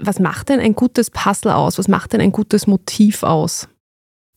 Was macht denn ein gutes Puzzle aus? Was macht denn ein gutes Motiv aus?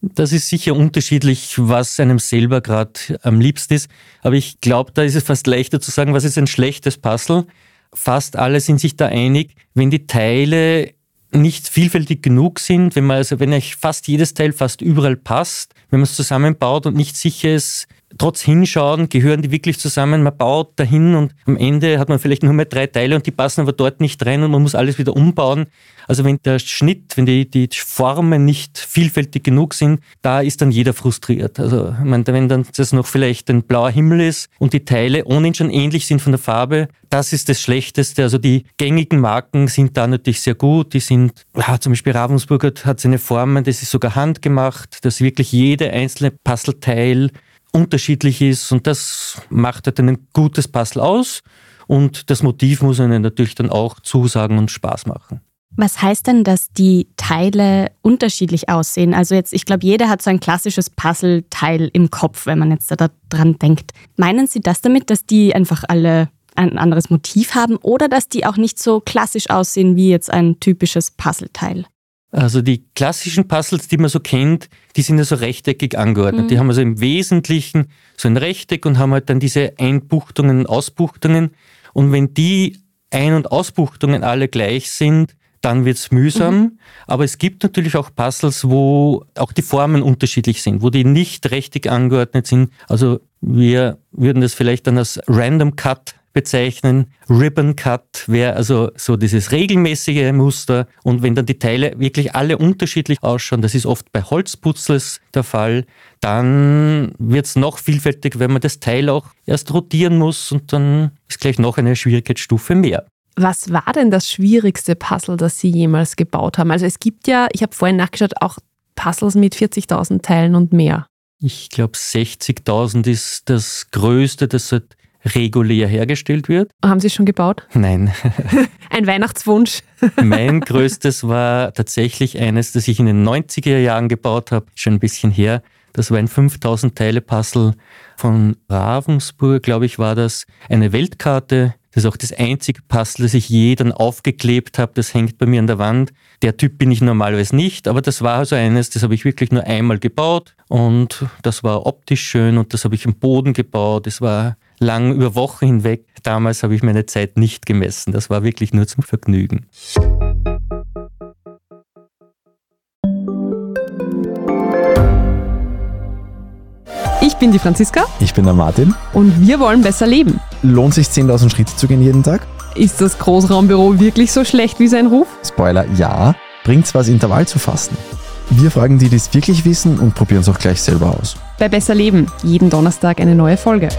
Das ist sicher unterschiedlich, was einem selber gerade am liebsten ist. Aber ich glaube, da ist es fast leichter zu sagen, was ist ein schlechtes Puzzle. Fast alle sind sich da einig, wenn die Teile nicht vielfältig genug sind, wenn man also, wenn euch fast jedes Teil fast überall passt, wenn man es zusammenbaut und nicht sicher ist, trotz Hinschauen, gehören die wirklich zusammen, man baut dahin und am Ende hat man vielleicht nur mehr drei Teile und die passen aber dort nicht rein und man muss alles wieder umbauen. Also wenn der Schnitt, wenn die, die Formen nicht vielfältig genug sind, da ist dann jeder frustriert. Also meine, wenn dann das noch vielleicht ein blauer Himmel ist und die Teile ohnehin schon ähnlich sind von der Farbe, das ist das Schlechteste. Also die gängigen Marken sind da natürlich sehr gut. Die sind, ja, zum Beispiel Ravensburger hat seine Formen, das ist sogar handgemacht, dass wirklich jede einzelne Puzzleteil unterschiedlich ist und das macht halt ein gutes Puzzle aus und das Motiv muss einen natürlich dann auch zusagen und Spaß machen. Was heißt denn, dass die Teile unterschiedlich aussehen? Also jetzt, ich glaube, jeder hat so ein klassisches Puzzleteil im Kopf, wenn man jetzt da dran denkt. Meinen Sie das damit, dass die einfach alle ein anderes Motiv haben oder dass die auch nicht so klassisch aussehen wie jetzt ein typisches Puzzleteil? Also die klassischen Puzzles, die man so kennt, die sind ja so rechteckig angeordnet. Mhm. Die haben also im Wesentlichen so ein Rechteck und haben halt dann diese Einbuchtungen und Ausbuchtungen. Und wenn die Ein- und Ausbuchtungen alle gleich sind, dann wird's mühsam. Mhm. Aber es gibt natürlich auch Puzzles, wo auch die Formen unterschiedlich sind, wo die nicht rechteckig angeordnet sind. Also wir würden das vielleicht dann als Random Cut bezeichnen. Ribbon Cut wäre also so dieses regelmäßige Muster. Und wenn dann die Teile wirklich alle unterschiedlich ausschauen, das ist oft bei Holzputzles der Fall, dann wird es noch vielfältiger, wenn man das Teil auch erst rotieren muss und dann ist gleich noch eine Schwierigkeitsstufe mehr. Was war denn das schwierigste Puzzle, das Sie jemals gebaut haben? Also es gibt ja, ich habe vorhin nachgeschaut, auch Puzzles mit 40.000 Teilen und mehr. Ich glaube, 60.000 ist das Größte, das halt regulär hergestellt wird. Haben Sie schon gebaut? Nein. Ein Weihnachtswunsch. mein größtes war tatsächlich eines, das ich in den 90er Jahren gebaut habe, schon ein bisschen her. Das war ein 5000 Teile Puzzle von Ravensburg, glaube ich, war das. Eine Weltkarte. Das ist auch das einzige Puzzle, das ich je dann aufgeklebt habe. Das hängt bei mir an der Wand. Der Typ bin ich normalerweise nicht, aber das war also eines, das habe ich wirklich nur einmal gebaut und das war optisch schön und das habe ich im Boden gebaut. Es war lang über Wochen hinweg. Damals habe ich meine Zeit nicht gemessen. Das war wirklich nur zum Vergnügen. Ich bin die Franziska. Ich bin der Martin. Und wir wollen besser leben. Lohnt sich 10.000 Schritte zu gehen jeden Tag? Ist das Großraumbüro wirklich so schlecht wie sein Ruf? Spoiler, ja. Bringt's was, Intervall zu fassen? Wir fragen die, die es wirklich wissen und probieren es auch gleich selber aus. Bei Besser Leben, jeden Donnerstag eine neue Folge.